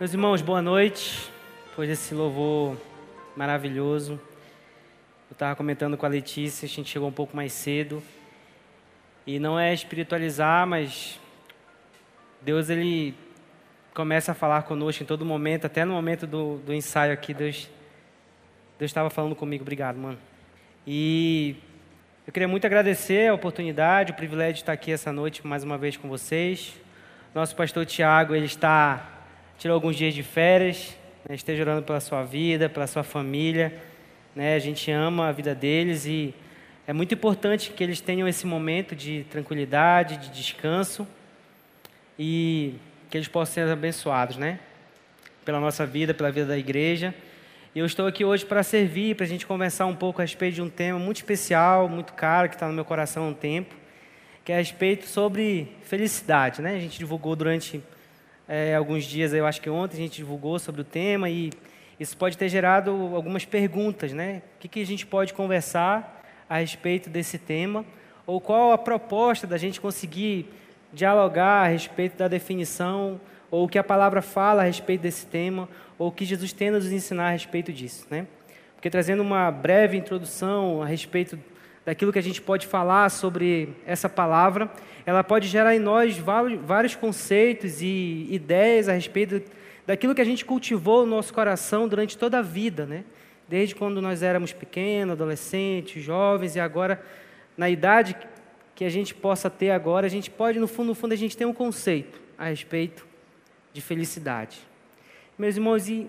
Meus irmãos, boa noite. Depois desse louvor maravilhoso. Eu estava comentando com a Letícia, a gente chegou um pouco mais cedo. E não é espiritualizar, mas Deus ele começa a falar conosco em todo momento, até no momento do, do ensaio aqui, Deus Deus estava falando comigo. Obrigado, mano. E eu queria muito agradecer a oportunidade, o privilégio de estar aqui essa noite mais uma vez com vocês. Nosso pastor Tiago, ele está tirou alguns dias de férias, né, esteja orando pela sua vida, pela sua família, né, a gente ama a vida deles e é muito importante que eles tenham esse momento de tranquilidade, de descanso e que eles possam ser abençoados, né, pela nossa vida, pela vida da igreja. E eu estou aqui hoje para servir, para a gente conversar um pouco a respeito de um tema muito especial, muito caro, que está no meu coração há um tempo, que é a respeito sobre felicidade. Né? A gente divulgou durante é, alguns dias, eu acho que ontem, a gente divulgou sobre o tema e isso pode ter gerado algumas perguntas. Né? O que, que a gente pode conversar a respeito desse tema? Ou qual a proposta da gente conseguir dialogar a respeito da definição, ou o que a palavra fala a respeito desse tema, ou o que Jesus tem a nos ensinar a respeito disso. Né? Porque trazendo uma breve introdução a respeito daquilo que a gente pode falar sobre essa palavra, ela pode gerar em nós vários conceitos e ideias a respeito daquilo que a gente cultivou no nosso coração durante toda a vida, né? Desde quando nós éramos pequenos, adolescentes, jovens e agora na idade que a gente possa ter agora, a gente pode no fundo, no fundo a gente tem um conceito a respeito de felicidade. Meus irmãos, e,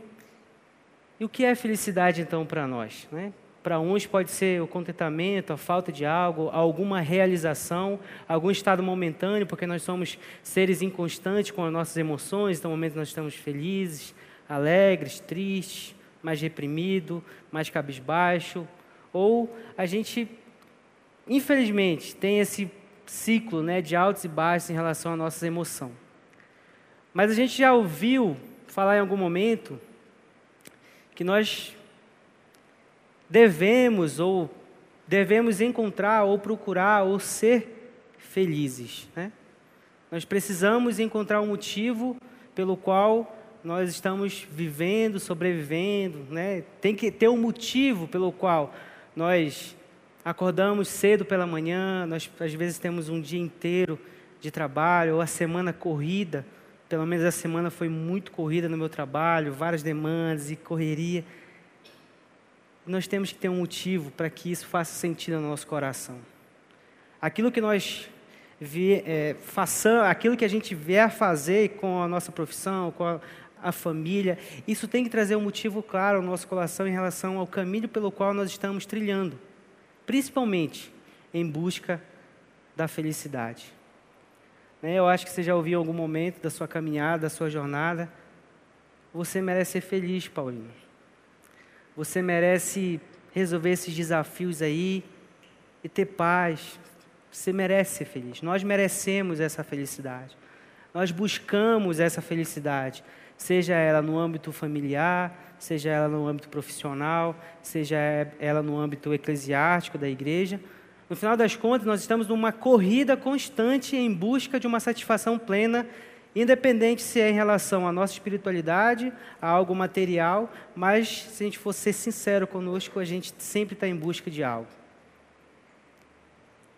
e o que é felicidade então para nós, né? Para uns pode ser o contentamento, a falta de algo, alguma realização, algum estado momentâneo, porque nós somos seres inconstantes com as nossas emoções, então, no momento nós estamos felizes, alegres, tristes, mais reprimido, mais cabisbaixo, ou a gente, infelizmente, tem esse ciclo né, de altos e baixos em relação à nossa emoção. Mas a gente já ouviu falar em algum momento que nós devemos ou devemos encontrar ou procurar ou ser felizes. Né? Nós precisamos encontrar um motivo pelo qual nós estamos vivendo, sobrevivendo. Né? Tem que ter um motivo pelo qual nós acordamos cedo pela manhã, nós às vezes temos um dia inteiro de trabalho ou a semana corrida. Pelo menos a semana foi muito corrida no meu trabalho, várias demandas e correria nós temos que ter um motivo para que isso faça sentido no nosso coração. Aquilo que nós vi, é, façam, aquilo que a gente vier fazer com a nossa profissão, com a, a família, isso tem que trazer um motivo claro ao nosso coração em relação ao caminho pelo qual nós estamos trilhando, principalmente em busca da felicidade. Né, eu acho que você já ouviu em algum momento da sua caminhada, da sua jornada. Você merece ser feliz, Paulinho. Você merece resolver esses desafios aí e ter paz. Você merece ser feliz. Nós merecemos essa felicidade. Nós buscamos essa felicidade, seja ela no âmbito familiar, seja ela no âmbito profissional, seja ela no âmbito eclesiástico da igreja. No final das contas, nós estamos numa corrida constante em busca de uma satisfação plena Independente se é em relação à nossa espiritualidade, a algo material, mas se a gente for ser sincero conosco, a gente sempre está em busca de algo.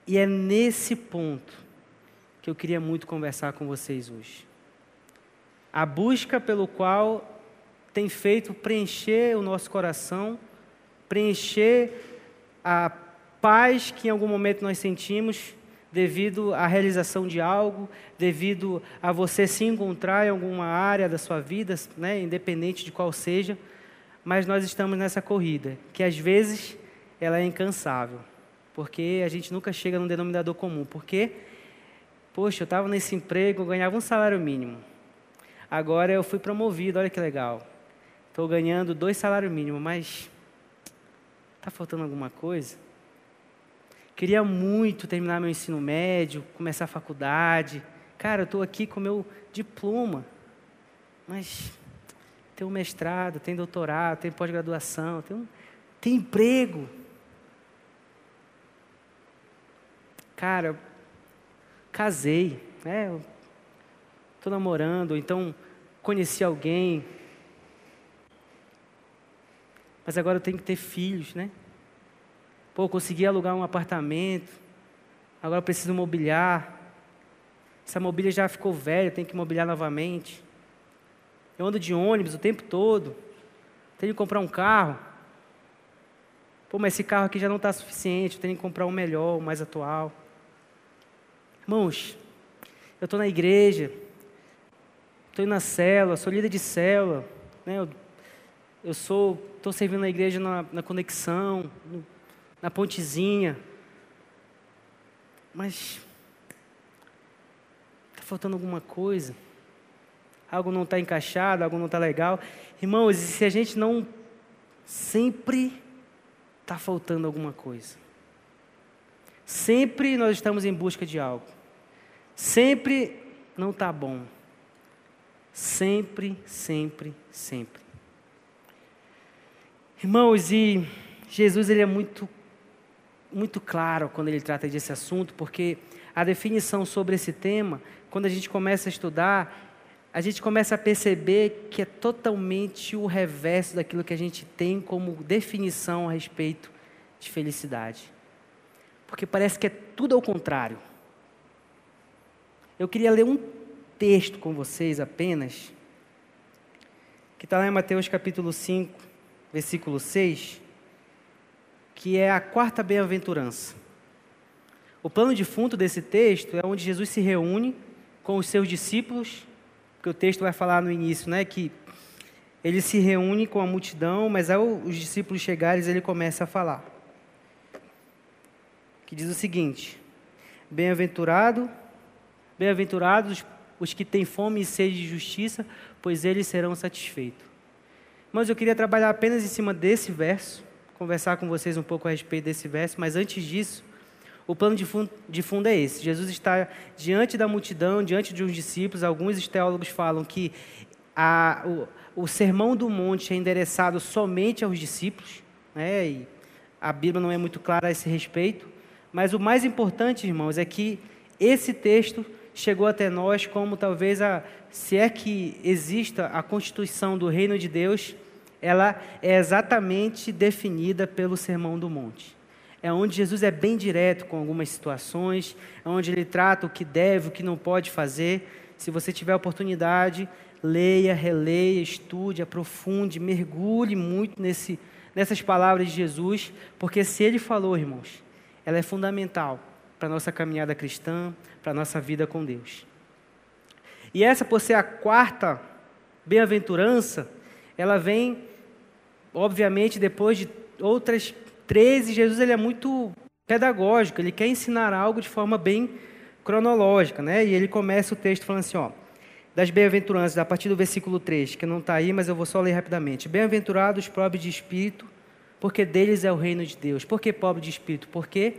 E é nesse ponto que eu queria muito conversar com vocês hoje. A busca pelo qual tem feito preencher o nosso coração, preencher a paz que em algum momento nós sentimos devido à realização de algo, devido a você se encontrar em alguma área da sua vida, né, independente de qual seja, mas nós estamos nessa corrida, que às vezes ela é incansável, porque a gente nunca chega num denominador comum, porque, poxa, eu estava nesse emprego, eu ganhava um salário mínimo, agora eu fui promovido, olha que legal, estou ganhando dois salários mínimos, mas está faltando alguma coisa? Queria muito terminar meu ensino médio, começar a faculdade. Cara, eu estou aqui com meu diploma, mas tem um mestrado, tem doutorado, tem pós-graduação, tem, um, tem emprego. Cara, casei, né? Estou namorando, então conheci alguém, mas agora eu tenho que ter filhos, né? Pô, consegui alugar um apartamento, agora preciso mobiliar. Essa mobília já ficou velha, tenho que mobiliar novamente. Eu ando de ônibus o tempo todo, tenho que comprar um carro. Pô, mas esse carro aqui já não está suficiente, eu tenho que comprar um melhor, um mais atual. Irmãos, eu estou na igreja, estou na célula, sou líder de célula, né? eu, eu sou, estou servindo na igreja na, na conexão, no, na pontezinha. Mas está faltando alguma coisa. Algo não está encaixado, algo não está legal. Irmãos, e se a gente não sempre está faltando alguma coisa. Sempre nós estamos em busca de algo. Sempre não está bom. Sempre, sempre, sempre. Irmãos, e Jesus ele é muito, muito claro quando ele trata desse assunto, porque a definição sobre esse tema, quando a gente começa a estudar, a gente começa a perceber que é totalmente o reverso daquilo que a gente tem como definição a respeito de felicidade. Porque parece que é tudo ao contrário. Eu queria ler um texto com vocês apenas, que está lá em Mateus capítulo 5, versículo 6, que é a quarta bem-aventurança. O plano de fundo desse texto é onde Jesus se reúne com os seus discípulos porque o texto vai falar no início, né, que ele se reúne com a multidão, mas ao os discípulos chegarem, ele começa a falar. Que diz o seguinte: Bem-aventurado, bem-aventurados os que têm fome e sede de justiça, pois eles serão satisfeitos. Mas eu queria trabalhar apenas em cima desse verso, conversar com vocês um pouco a respeito desse verso, mas antes disso, o plano de fundo, de fundo é esse: Jesus está diante da multidão, diante de uns discípulos. Alguns teólogos falam que a, o, o sermão do monte é endereçado somente aos discípulos, né? e a Bíblia não é muito clara a esse respeito. Mas o mais importante, irmãos, é que esse texto chegou até nós como talvez a, se é que exista a constituição do reino de Deus, ela é exatamente definida pelo Sermão do Monte é onde Jesus é bem direto com algumas situações, é onde ele trata o que deve, o que não pode fazer. Se você tiver oportunidade, leia, releia, estude, aprofunde, mergulhe muito nesse, nessas palavras de Jesus, porque se ele falou, irmãos, ela é fundamental para a nossa caminhada cristã, para a nossa vida com Deus. E essa, por ser a quarta bem-aventurança, ela vem, obviamente, depois de outras 13, Jesus ele é muito pedagógico, ele quer ensinar algo de forma bem cronológica, né? E ele começa o texto falando assim, ó, das bem-aventuranças, a partir do versículo 3, que não está aí, mas eu vou só ler rapidamente. Bem-aventurados os pobres de espírito, porque deles é o reino de Deus. Por que pobre de espírito? Porque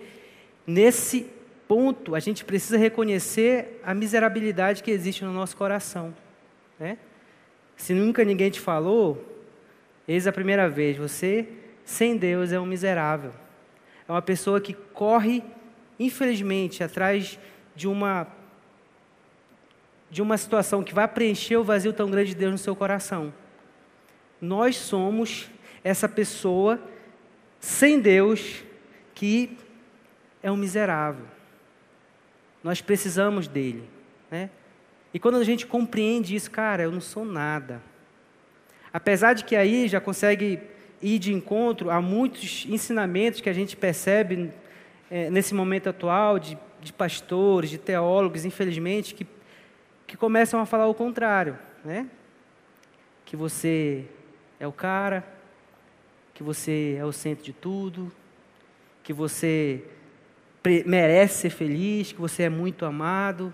nesse ponto a gente precisa reconhecer a miserabilidade que existe no nosso coração. Né? Se nunca ninguém te falou, eis a primeira vez, você sem Deus é um miserável. É uma pessoa que corre, infelizmente, atrás de uma de uma situação que vai preencher o vazio tão grande de Deus no seu coração. Nós somos essa pessoa sem Deus que é um miserável. Nós precisamos dele, né? E quando a gente compreende isso, cara, eu não sou nada. Apesar de que aí já consegue ir de encontro a muitos ensinamentos que a gente percebe é, nesse momento atual de, de, pastores, de teólogos, infelizmente, que, que começam a falar o contrário, né? Que você é o cara, que você é o centro de tudo, que você merece ser feliz, que você é muito amado.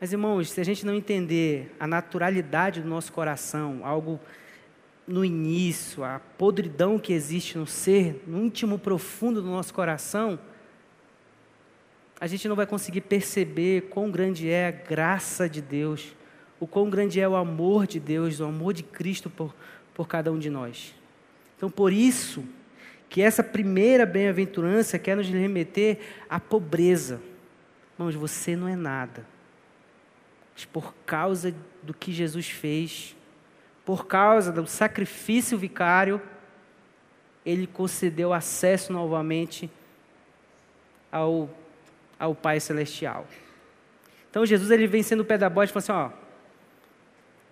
Mas, irmãos, se a gente não entender a naturalidade do nosso coração, algo no início, a podridão que existe no ser, no íntimo profundo do nosso coração, a gente não vai conseguir perceber quão grande é a graça de Deus, o quão grande é o amor de Deus, o amor de Cristo por, por cada um de nós. Então, por isso, que essa primeira bem-aventurança quer nos remeter à pobreza. Irmãos, você não é nada. Mas por causa do que Jesus fez, por causa do sacrifício vicário, ele concedeu acesso novamente ao, ao Pai Celestial. Então Jesus ele vem sendo o pé da bote e fala assim: ó,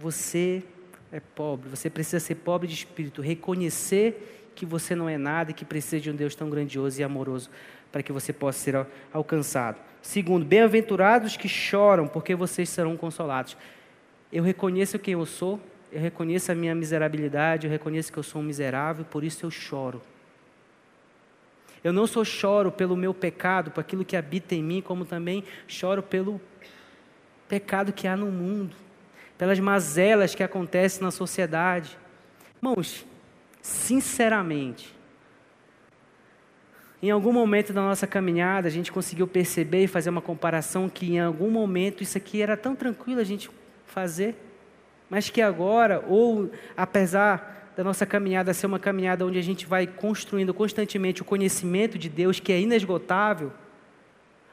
você é pobre, você precisa ser pobre de espírito, reconhecer que você não é nada e que precisa de um Deus tão grandioso e amoroso para que você possa ser alcançado. Segundo, bem-aventurados que choram, porque vocês serão consolados. Eu reconheço quem eu sou, eu reconheço a minha miserabilidade, eu reconheço que eu sou um miserável, por isso eu choro. Eu não só choro pelo meu pecado, por aquilo que habita em mim, como também choro pelo pecado que há no mundo pelas mazelas que acontecem na sociedade. Irmãos, sinceramente, em algum momento da nossa caminhada, a gente conseguiu perceber e fazer uma comparação que em algum momento isso aqui era tão tranquilo a gente fazer, mas que agora, ou apesar da nossa caminhada ser uma caminhada onde a gente vai construindo constantemente o conhecimento de Deus, que é inesgotável,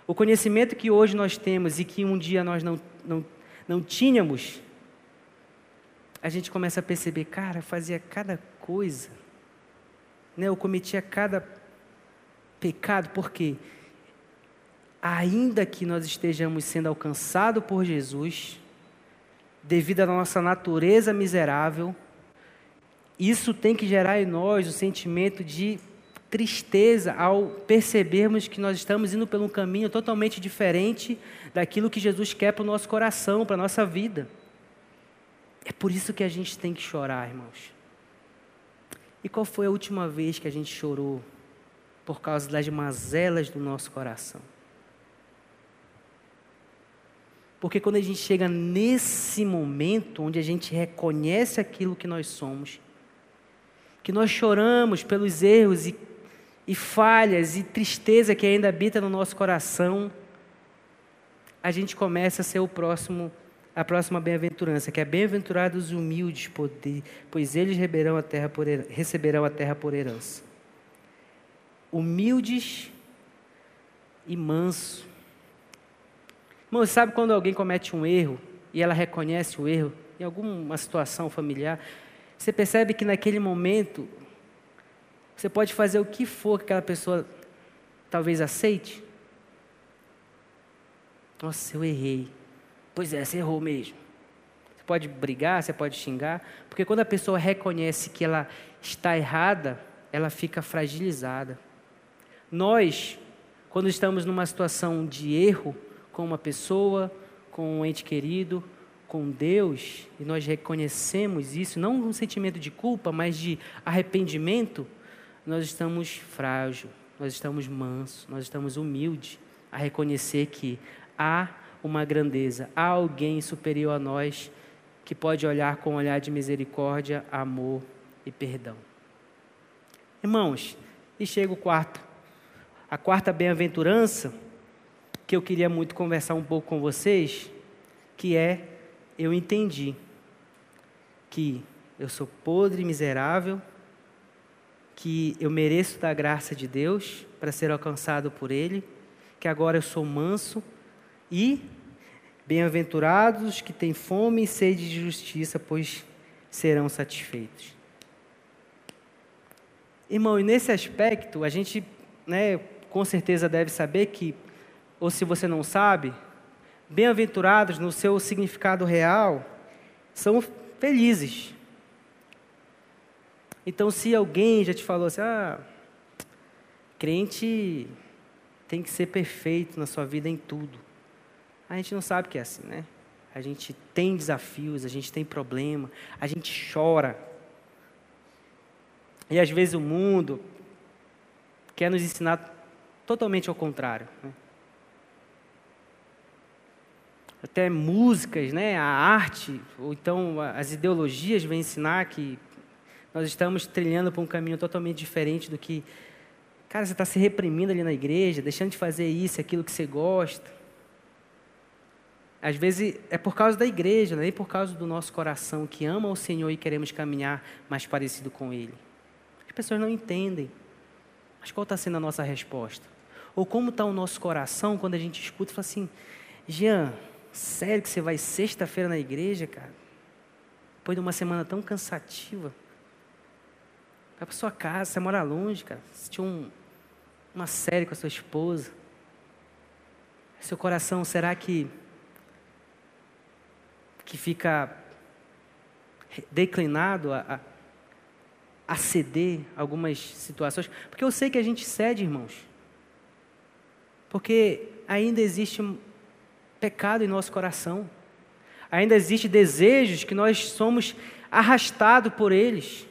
o conhecimento que hoje nós temos e que um dia nós não, não, não tínhamos, a gente começa a perceber, cara, eu fazia cada coisa, né? eu cometia cada pecado, porque ainda que nós estejamos sendo alcançados por Jesus, devido à nossa natureza miserável, isso tem que gerar em nós o sentimento de tristeza ao percebermos que nós estamos indo por um caminho totalmente diferente daquilo que Jesus quer para o nosso coração, para a nossa vida. É por isso que a gente tem que chorar, irmãos. E qual foi a última vez que a gente chorou por causa das mazelas do nosso coração? Porque quando a gente chega nesse momento onde a gente reconhece aquilo que nós somos, que nós choramos pelos erros e, e falhas e tristeza que ainda habita no nosso coração, a gente começa a ser o próximo a próxima bem-aventurança, que é bem-aventurados os humildes, pois eles receberão a, terra por herança, receberão a terra por herança. Humildes e manso. Irmão, sabe quando alguém comete um erro e ela reconhece o erro em alguma situação familiar? Você percebe que naquele momento você pode fazer o que for que aquela pessoa talvez aceite? Nossa, eu errei. Pois é, você errou mesmo. Você pode brigar, você pode xingar, porque quando a pessoa reconhece que ela está errada, ela fica fragilizada. Nós, quando estamos numa situação de erro com uma pessoa, com um ente querido, com Deus, e nós reconhecemos isso, não um sentimento de culpa, mas de arrependimento, nós estamos frágil, nós estamos mansos, nós estamos humildes a reconhecer que há uma grandeza. Há alguém superior a nós que pode olhar com um olhar de misericórdia, amor e perdão. Irmãos, e chega o quarto, a quarta bem-aventurança, que eu queria muito conversar um pouco com vocês, que é eu entendi que eu sou podre e miserável, que eu mereço da graça de Deus para ser alcançado por Ele, que agora eu sou manso e bem-aventurados que têm fome e sede de justiça, pois serão satisfeitos. Irmão, e nesse aspecto, a gente, né, com certeza deve saber que, ou se você não sabe, bem-aventurados no seu significado real são felizes. Então, se alguém já te falou assim, ah, crente tem que ser perfeito na sua vida em tudo. A gente não sabe que é assim, né? A gente tem desafios, a gente tem problema, a gente chora. E às vezes o mundo quer nos ensinar totalmente ao contrário. Né? Até músicas, né? a arte, ou então as ideologias vêm ensinar que nós estamos trilhando por um caminho totalmente diferente do que. Cara, você está se reprimindo ali na igreja, deixando de fazer isso, aquilo que você gosta. Às vezes é por causa da igreja, nem por causa do nosso coração que ama o Senhor e queremos caminhar mais parecido com Ele. As pessoas não entendem. Mas qual está sendo a nossa resposta? Ou como está o nosso coração quando a gente escuta e fala assim: Jean, Sério que você vai sexta-feira na igreja, cara? Depois de uma semana tão cansativa. Vai para sua casa, você mora longe, cara. Assistir um, uma série com a sua esposa. Seu coração, será que que fica declinado a, a, a ceder algumas situações? Porque eu sei que a gente cede, irmãos. Porque ainda existe um pecado em nosso coração. Ainda existe desejos que nós somos arrastados por eles.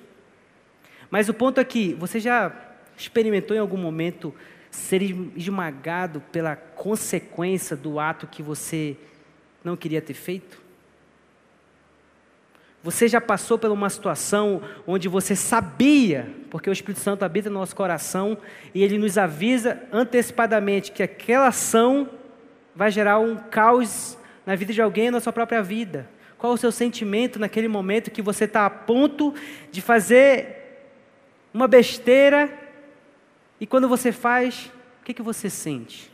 Mas o ponto é você já experimentou em algum momento ser esmagado pela consequência do ato que você não queria ter feito? Você já passou por uma situação onde você sabia, porque o Espírito Santo habita no nosso coração e ele nos avisa antecipadamente que aquela ação vai gerar um caos na vida de alguém na sua própria vida? Qual o seu sentimento naquele momento que você está a ponto de fazer uma besteira e quando você faz, o que, que você sente?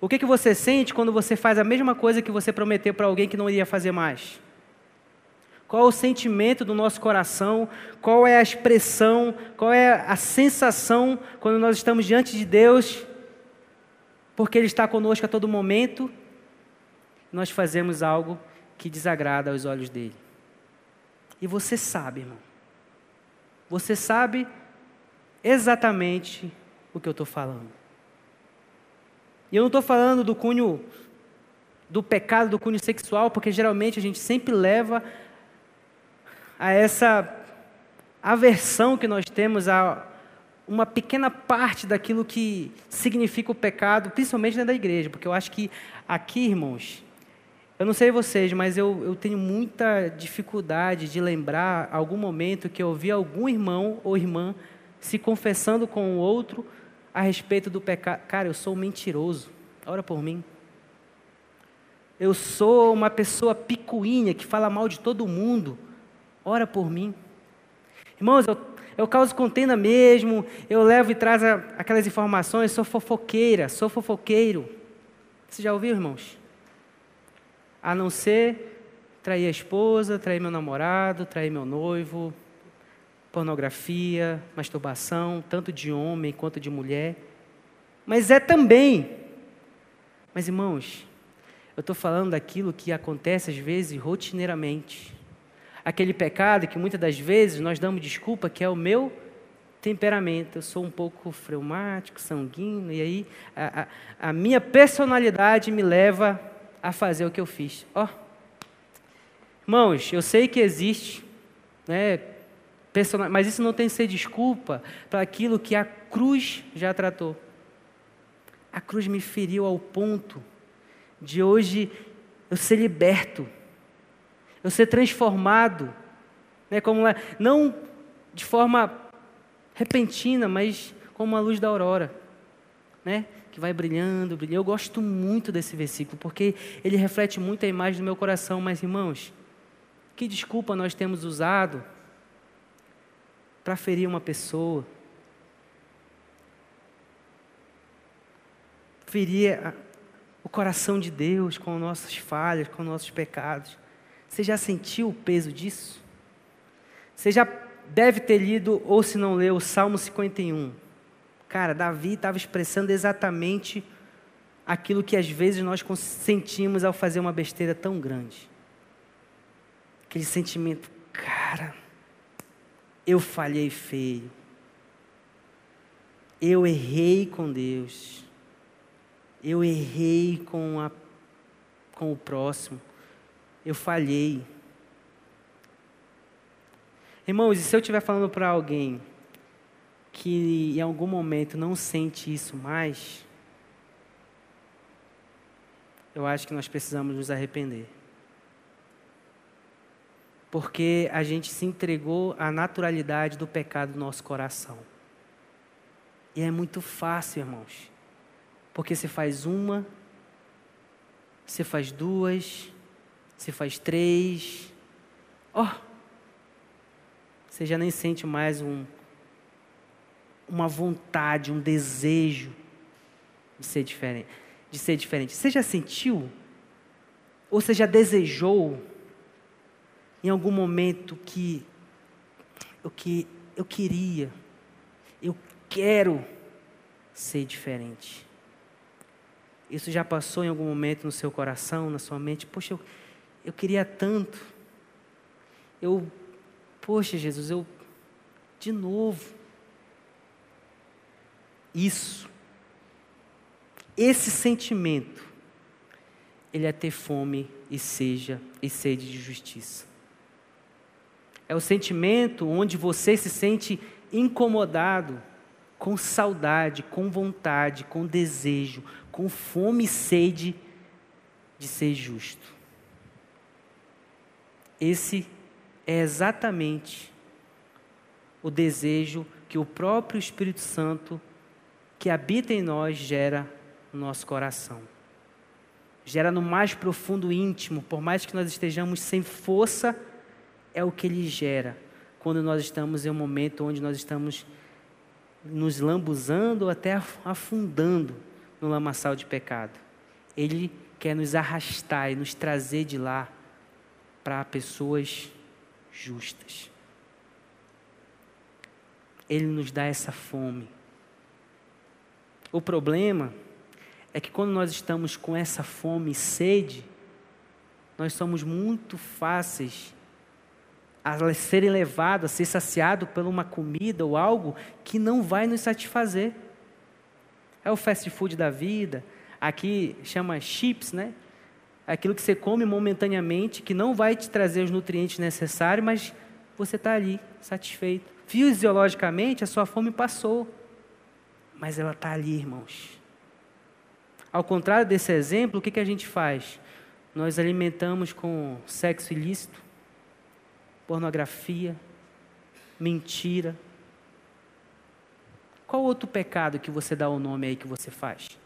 O que, que você sente quando você faz a mesma coisa que você prometeu para alguém que não iria fazer mais? Qual é o sentimento do nosso coração? Qual é a expressão? Qual é a sensação quando nós estamos diante de Deus? Porque Ele está conosco a todo momento. Nós fazemos algo que desagrada aos olhos dele. E você sabe, irmão. Você sabe exatamente o que eu estou falando. E eu não estou falando do cunho, do pecado do cunho sexual, porque geralmente a gente sempre leva a essa aversão que nós temos a uma pequena parte daquilo que significa o pecado, principalmente dentro da igreja, porque eu acho que aqui, irmãos, eu não sei vocês, mas eu, eu tenho muita dificuldade de lembrar algum momento que eu ouvi algum irmão ou irmã se confessando com o outro a respeito do pecado. Cara, eu sou mentiroso. Ora por mim. Eu sou uma pessoa picuinha que fala mal de todo mundo. Ora por mim. Irmãos, eu, eu causo contenda mesmo, eu levo e trago aquelas informações, sou fofoqueira, sou fofoqueiro. Você já ouviu, irmãos? A não ser trair a esposa, trair meu namorado, trair meu noivo, pornografia, masturbação, tanto de homem quanto de mulher. Mas é também. Mas irmãos, eu estou falando daquilo que acontece às vezes rotineiramente. Aquele pecado que muitas das vezes nós damos desculpa que é o meu temperamento. Eu sou um pouco fleumático, sanguíneo, e aí a, a, a minha personalidade me leva a fazer o que eu fiz. Ó, oh. irmãos, eu sei que existe né, mas isso não tem que ser desculpa para aquilo que a cruz já tratou. A cruz me feriu ao ponto de hoje eu ser liberto, eu ser transformado, né, como não de forma repentina, mas como a luz da aurora, né, que vai brilhando, brilhando. Eu gosto muito desse versículo porque ele reflete muito a imagem do meu coração. Mas irmãos, que desculpa nós temos usado para ferir uma pessoa, ferir o coração de Deus com nossas falhas, com nossos pecados. Você já sentiu o peso disso? Você já deve ter lido, ou se não leu, o Salmo 51. Cara, Davi estava expressando exatamente aquilo que às vezes nós sentimos ao fazer uma besteira tão grande. Aquele sentimento, cara, eu falhei feio. Eu errei com Deus. Eu errei com, a, com o próximo. Eu falhei. Irmãos, e se eu estiver falando para alguém que em algum momento não sente isso mais, eu acho que nós precisamos nos arrepender porque a gente se entregou à naturalidade do pecado do nosso coração. E é muito fácil, irmãos, porque você faz uma, você faz duas, você faz três, ó, oh, você já nem sente mais um, uma vontade, um desejo de ser diferente. De ser diferente. Você já sentiu Ou você já desejou em algum momento que eu, que, eu queria, eu quero ser diferente? Isso já passou em algum momento no seu coração, na sua mente? Poxa, eu, eu queria tanto. Eu, poxa, Jesus, eu, de novo. Isso, esse sentimento, ele é ter fome e seja e sede de justiça. É o sentimento onde você se sente incomodado, com saudade, com vontade, com desejo, com fome e sede de ser justo. Esse é exatamente o desejo que o próprio Espírito Santo que habita em nós gera no nosso coração. Gera no mais profundo íntimo, por mais que nós estejamos sem força, é o que ele gera quando nós estamos em um momento onde nós estamos nos lambuzando ou até afundando no lamaçal de pecado. Ele quer nos arrastar e nos trazer de lá para pessoas justas. Ele nos dá essa fome. O problema é que quando nós estamos com essa fome e sede, nós somos muito fáceis a serem levados, a ser saciados por uma comida ou algo que não vai nos satisfazer. É o fast food da vida, aqui chama chips, né? Aquilo que você come momentaneamente, que não vai te trazer os nutrientes necessários, mas você está ali, satisfeito. Fisiologicamente, a sua fome passou, mas ela está ali, irmãos. Ao contrário desse exemplo, o que, que a gente faz? Nós alimentamos com sexo ilícito, pornografia, mentira. Qual outro pecado que você dá o nome aí que você faz?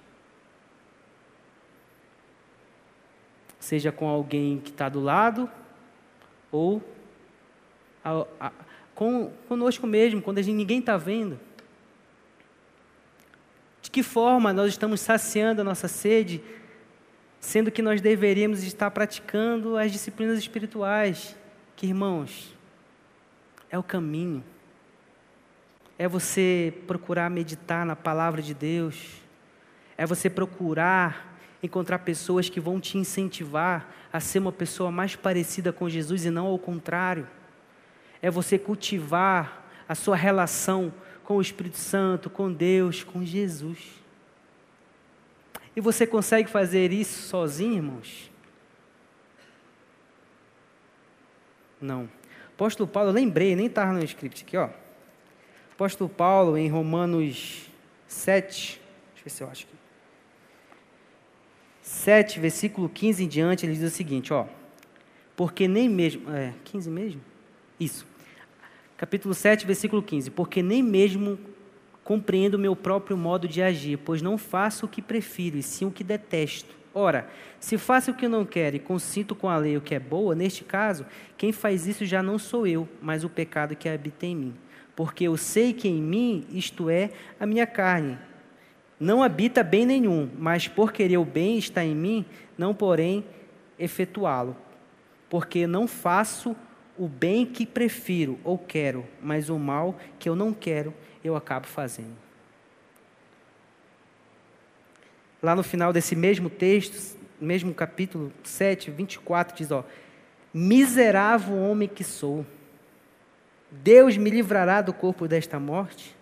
Seja com alguém que está do lado, ou a, a, com, conosco mesmo, quando a gente, ninguém está vendo. De que forma nós estamos saciando a nossa sede, sendo que nós deveríamos estar praticando as disciplinas espirituais? que, irmãos, é o caminho. É você procurar meditar na palavra de Deus. É você procurar encontrar pessoas que vão te incentivar a ser uma pessoa mais parecida com Jesus e não ao contrário. É você cultivar a sua relação com o Espírito Santo, com Deus, com Jesus. E você consegue fazer isso sozinho, irmãos? Não. Apóstolo Paulo, eu lembrei, nem estava no script aqui, ó. Apóstolo Paulo, em Romanos 7, deixa eu ver se eu acho aqui. 7, versículo 15 em diante, ele diz o seguinte, ó. Porque nem mesmo. É, 15 mesmo? Isso. Capítulo 7, versículo 15. Porque nem mesmo compreendo o meu próprio modo de agir, pois não faço o que prefiro, e sim o que detesto. Ora, se faço o que não quero e consinto com a lei o que é boa, neste caso, quem faz isso já não sou eu, mas o pecado que habita em mim. Porque eu sei que em mim, isto é, a minha carne, não habita bem nenhum, mas por querer o bem está em mim, não porém efetuá-lo. Porque não faço o bem que prefiro ou quero, mas o mal que eu não quero, eu acabo fazendo. Lá no final desse mesmo texto, mesmo capítulo 7, 24, diz: ó, Miserável homem que sou, Deus me livrará do corpo desta morte?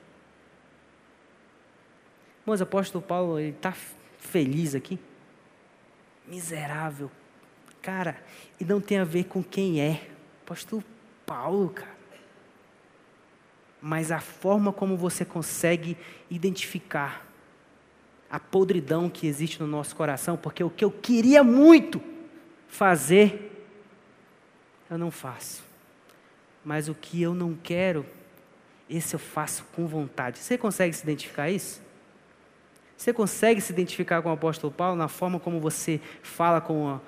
Mas o apóstolo Paulo está feliz aqui? Miserável. Cara, e não tem a ver com quem é. Apóstolo Paulo, cara. Mas a forma como você consegue identificar a podridão que existe no nosso coração, porque o que eu queria muito fazer, eu não faço. Mas o que eu não quero, esse eu faço com vontade. Você consegue se identificar isso? Você consegue se identificar com o apóstolo Paulo na forma como você fala com a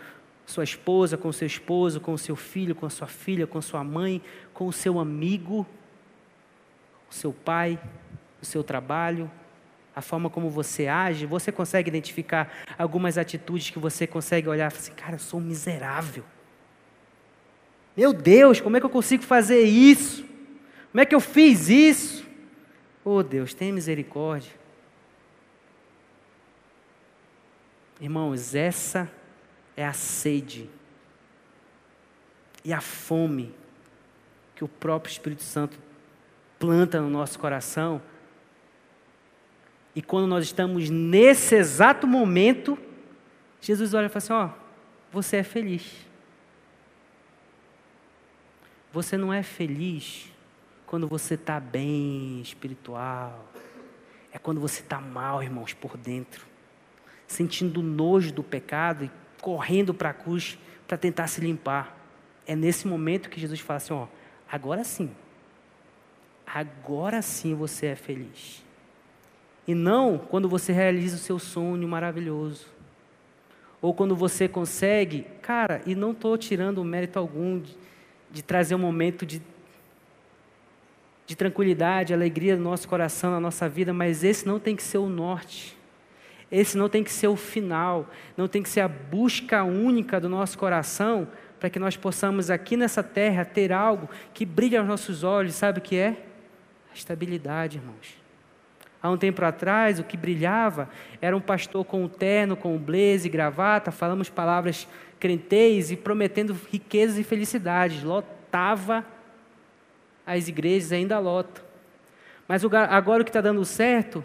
sua esposa, com o seu esposo, com o seu filho, com a sua filha, com a sua mãe, com o seu amigo, o seu pai, o seu trabalho, a forma como você age, você consegue identificar algumas atitudes que você consegue olhar e falar assim, cara, eu sou um miserável. Meu Deus, como é que eu consigo fazer isso? Como é que eu fiz isso? Oh Deus, tenha misericórdia. Irmãos, essa é a sede e a fome que o próprio Espírito Santo planta no nosso coração. E quando nós estamos nesse exato momento, Jesus olha e fala assim: Ó, você é feliz. Você não é feliz quando você está bem espiritual. É quando você está mal, irmãos, por dentro. Sentindo nojo do pecado e correndo para a cruz para tentar se limpar. É nesse momento que Jesus fala assim: ó, agora sim. Agora sim você é feliz. E não quando você realiza o seu sonho maravilhoso. Ou quando você consegue, cara, e não estou tirando mérito algum de, de trazer um momento de, de tranquilidade, alegria no nosso coração, na nossa vida, mas esse não tem que ser o norte. Esse não tem que ser o final, não tem que ser a busca única do nosso coração para que nós possamos aqui nessa terra ter algo que brilhe aos nossos olhos, sabe o que é? A estabilidade, irmãos. Há um tempo atrás, o que brilhava era um pastor com um terno, com um blaze, gravata, falamos palavras crenteis e prometendo riquezas e felicidades. Lotava as igrejas, ainda lota. Mas agora o que está dando certo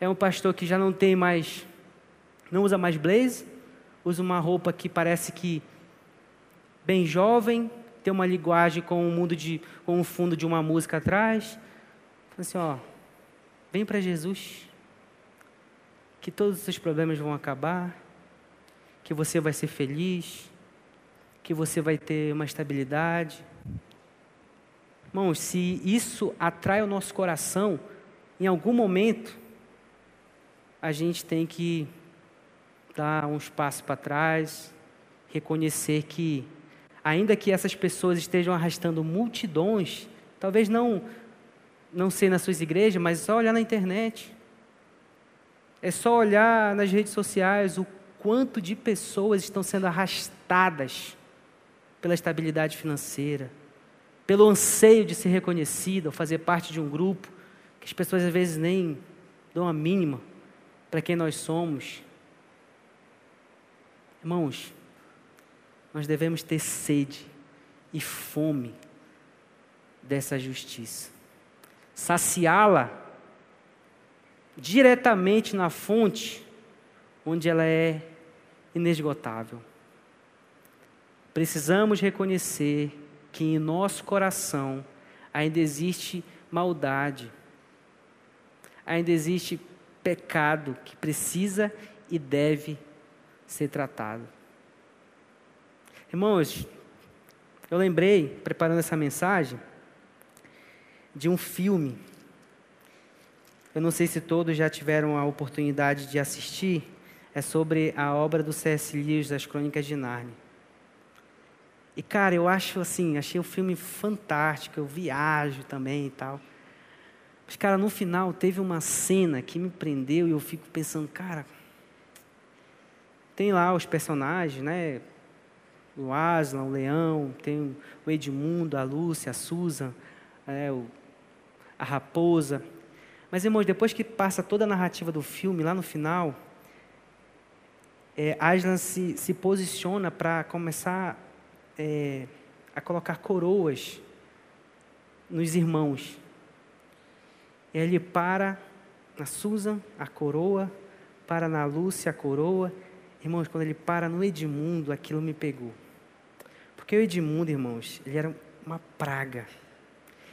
é um pastor que já não tem mais, não usa mais blaze, usa uma roupa que parece que bem jovem, tem uma linguagem com um mundo de, com um fundo de uma música atrás. Assim, ó, vem para Jesus, que todos os seus problemas vão acabar que você vai ser feliz, que você vai ter uma estabilidade. Irmãos, se isso atrai o nosso coração, em algum momento, a gente tem que dar uns passos para trás, reconhecer que, ainda que essas pessoas estejam arrastando multidões, talvez não, não ser nas suas igrejas, mas só olhar na internet. É só olhar nas redes sociais o quanto de pessoas estão sendo arrastadas pela estabilidade financeira, pelo anseio de ser reconhecida, ou fazer parte de um grupo, que as pessoas às vezes nem dão a mínima para quem nós somos. Irmãos, nós devemos ter sede e fome dessa justiça, saciá-la diretamente na fonte onde ela é inesgotável. Precisamos reconhecer que em nosso coração ainda existe maldade, ainda existe pecado que precisa e deve ser tratado. Irmãos, eu lembrei, preparando essa mensagem, de um filme. Eu não sei se todos já tiveram a oportunidade de assistir é sobre a obra do C.S. Lewis, das Crônicas de Nárnia. E, cara, eu acho assim, achei o filme fantástico, eu viajo também e tal. Mas, cara, no final teve uma cena que me prendeu e eu fico pensando, cara, tem lá os personagens, né? O Aslan, o Leão, tem o Edmundo, a Lúcia, a Susan, é, o, a Raposa. Mas, irmãos, depois que passa toda a narrativa do filme, lá no final, é, Aslan se, se posiciona para começar é, a colocar coroas nos irmãos. Ele para na Susan, a coroa, para na Lúcia, a coroa. Irmãos, quando ele para no Edmundo, aquilo me pegou. Porque o Edmundo, irmãos, ele era uma praga.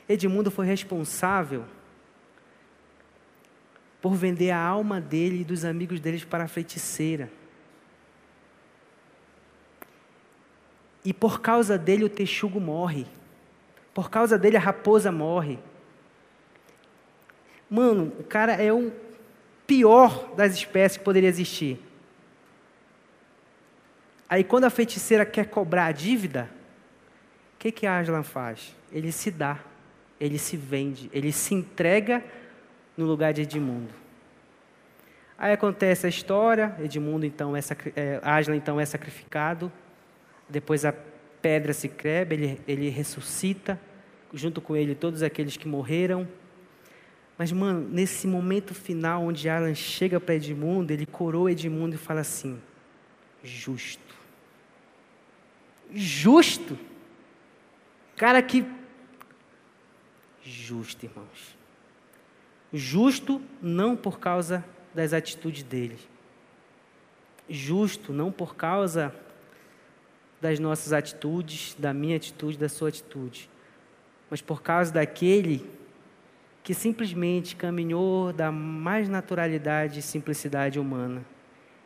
Edmundo foi responsável por vender a alma dele e dos amigos deles para a feiticeira. E por causa dele o texugo morre. Por causa dele a raposa morre. Mano, o cara é o pior das espécies que poderia existir. Aí quando a feiticeira quer cobrar a dívida, o que, que Aslan faz? Ele se dá, ele se vende, ele se entrega no lugar de Edmundo. Aí acontece a história, Edmundo então é, é Aslan então é sacrificado, depois a pedra se crebe, ele, ele ressuscita, junto com ele todos aqueles que morreram. Mas, mano, nesse momento final, onde Alan chega para Edmundo, ele coroa Edmundo e fala assim: justo. Justo. Cara que. Justo, irmãos. Justo não por causa das atitudes dele. Justo não por causa das nossas atitudes, da minha atitude, da sua atitude, mas por causa daquele que simplesmente caminhou da mais naturalidade e simplicidade humana.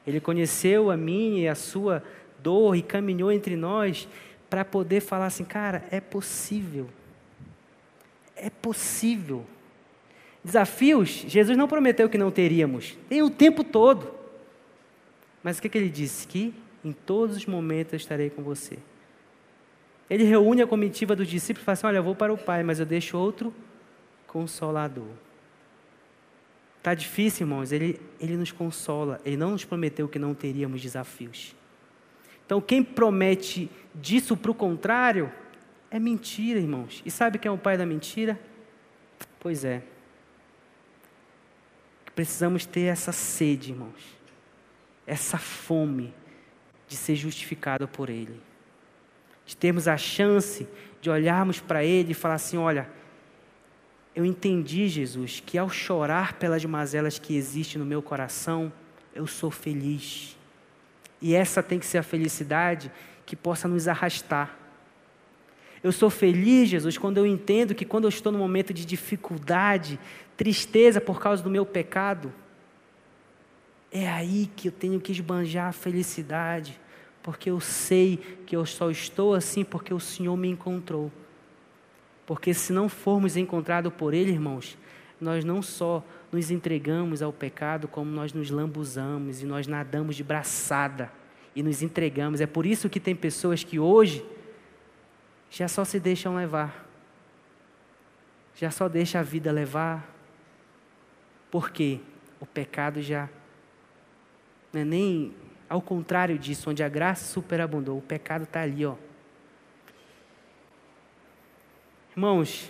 Ele conheceu a minha e a sua dor e caminhou entre nós para poder falar assim, cara, é possível. É possível. Desafios, Jesus não prometeu que não teríamos, tem o tempo todo. Mas o que, que ele disse? Que em todos os momentos eu estarei com você. Ele reúne a comitiva dos discípulos e fala assim: Olha, eu vou para o Pai, mas eu deixo outro consolador. Está difícil, irmãos, ele, ele nos consola. Ele não nos prometeu que não teríamos desafios. Então, quem promete disso para o contrário, é mentira, irmãos. E sabe quem é o pai da mentira? Pois é. Precisamos ter essa sede, irmãos. Essa fome de ser justificado por Ele. De termos a chance de olharmos para Ele e falar assim: olha, eu entendi, Jesus, que ao chorar pelas mazelas que existem no meu coração, eu sou feliz. E essa tem que ser a felicidade que possa nos arrastar. Eu sou feliz, Jesus, quando eu entendo que quando eu estou num momento de dificuldade, tristeza por causa do meu pecado, é aí que eu tenho que esbanjar a felicidade, porque eu sei que eu só estou assim porque o Senhor me encontrou. Porque se não formos encontrados por Ele, irmãos, nós não só nos entregamos ao pecado, como nós nos lambuzamos e nós nadamos de braçada e nos entregamos. É por isso que tem pessoas que hoje já só se deixam levar, já só deixa a vida levar, porque o pecado já não é nem ao contrário disso, onde a graça superabundou, o pecado está ali, ó Irmãos,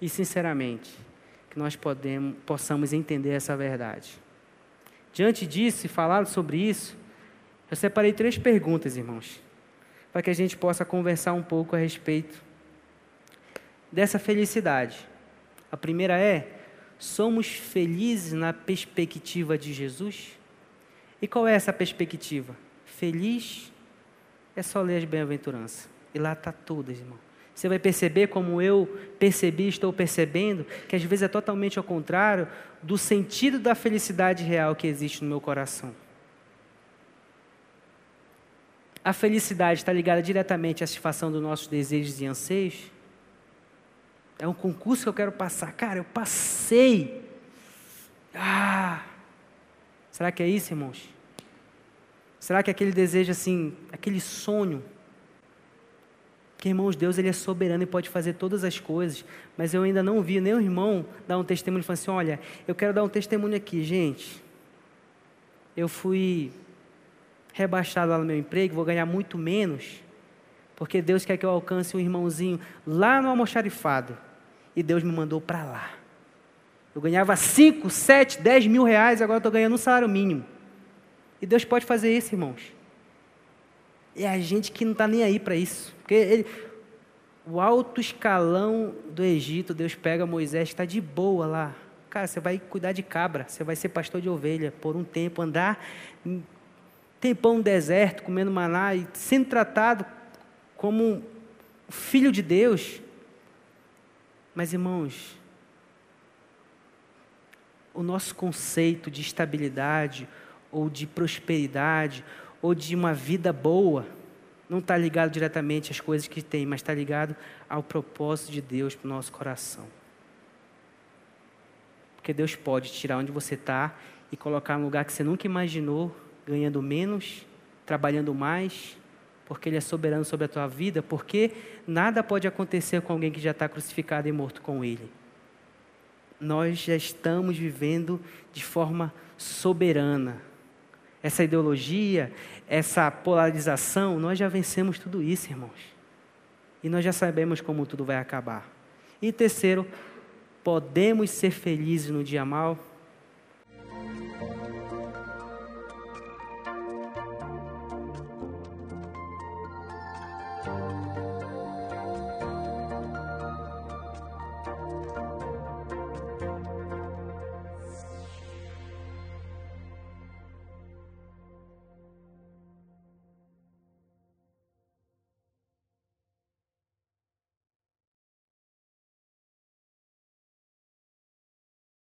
e sinceramente, que nós podemos, possamos entender essa verdade. Diante disso, e falar sobre isso, eu separei três perguntas, irmãos, para que a gente possa conversar um pouco a respeito dessa felicidade. A primeira é: somos felizes na perspectiva de Jesus? E qual é essa perspectiva? Feliz é só ler as bem-aventuranças. E lá está todas, irmão. Você vai perceber como eu percebi, estou percebendo, que às vezes é totalmente ao contrário do sentido da felicidade real que existe no meu coração. A felicidade está ligada diretamente à satisfação dos nossos desejos e anseios? É um concurso que eu quero passar. Cara, eu passei. Ah! Será que é isso, irmãos? Será que aquele desejo assim, aquele sonho, porque, irmãos, Deus ele é soberano e pode fazer todas as coisas, mas eu ainda não vi nenhum irmão dar um testemunho e falar assim: olha, eu quero dar um testemunho aqui, gente. Eu fui rebaixado lá no meu emprego, vou ganhar muito menos, porque Deus quer que eu alcance um irmãozinho lá no almoxarifado, e Deus me mandou para lá. Eu ganhava 5, 7, 10 mil reais, agora estou ganhando um salário mínimo. E Deus pode fazer isso, irmãos. É a gente que não está nem aí para isso. Porque ele, o alto escalão do Egito, Deus pega Moisés, está de boa lá. Cara, você vai cuidar de cabra, você vai ser pastor de ovelha por um tempo, andar um tempão no deserto, comendo maná e sendo tratado como filho de Deus. Mas, irmãos, o nosso conceito de estabilidade ou de prosperidade ou de uma vida boa, não está ligado diretamente às coisas que tem, mas está ligado ao propósito de Deus para o nosso coração. Porque Deus pode tirar onde você está e colocar no lugar que você nunca imaginou, ganhando menos, trabalhando mais, porque Ele é soberano sobre a tua vida, porque nada pode acontecer com alguém que já está crucificado e morto com Ele. nós já estamos vivendo de forma soberana. Essa ideologia, essa polarização, nós já vencemos tudo isso, irmãos. E nós já sabemos como tudo vai acabar. E terceiro, podemos ser felizes no dia mal?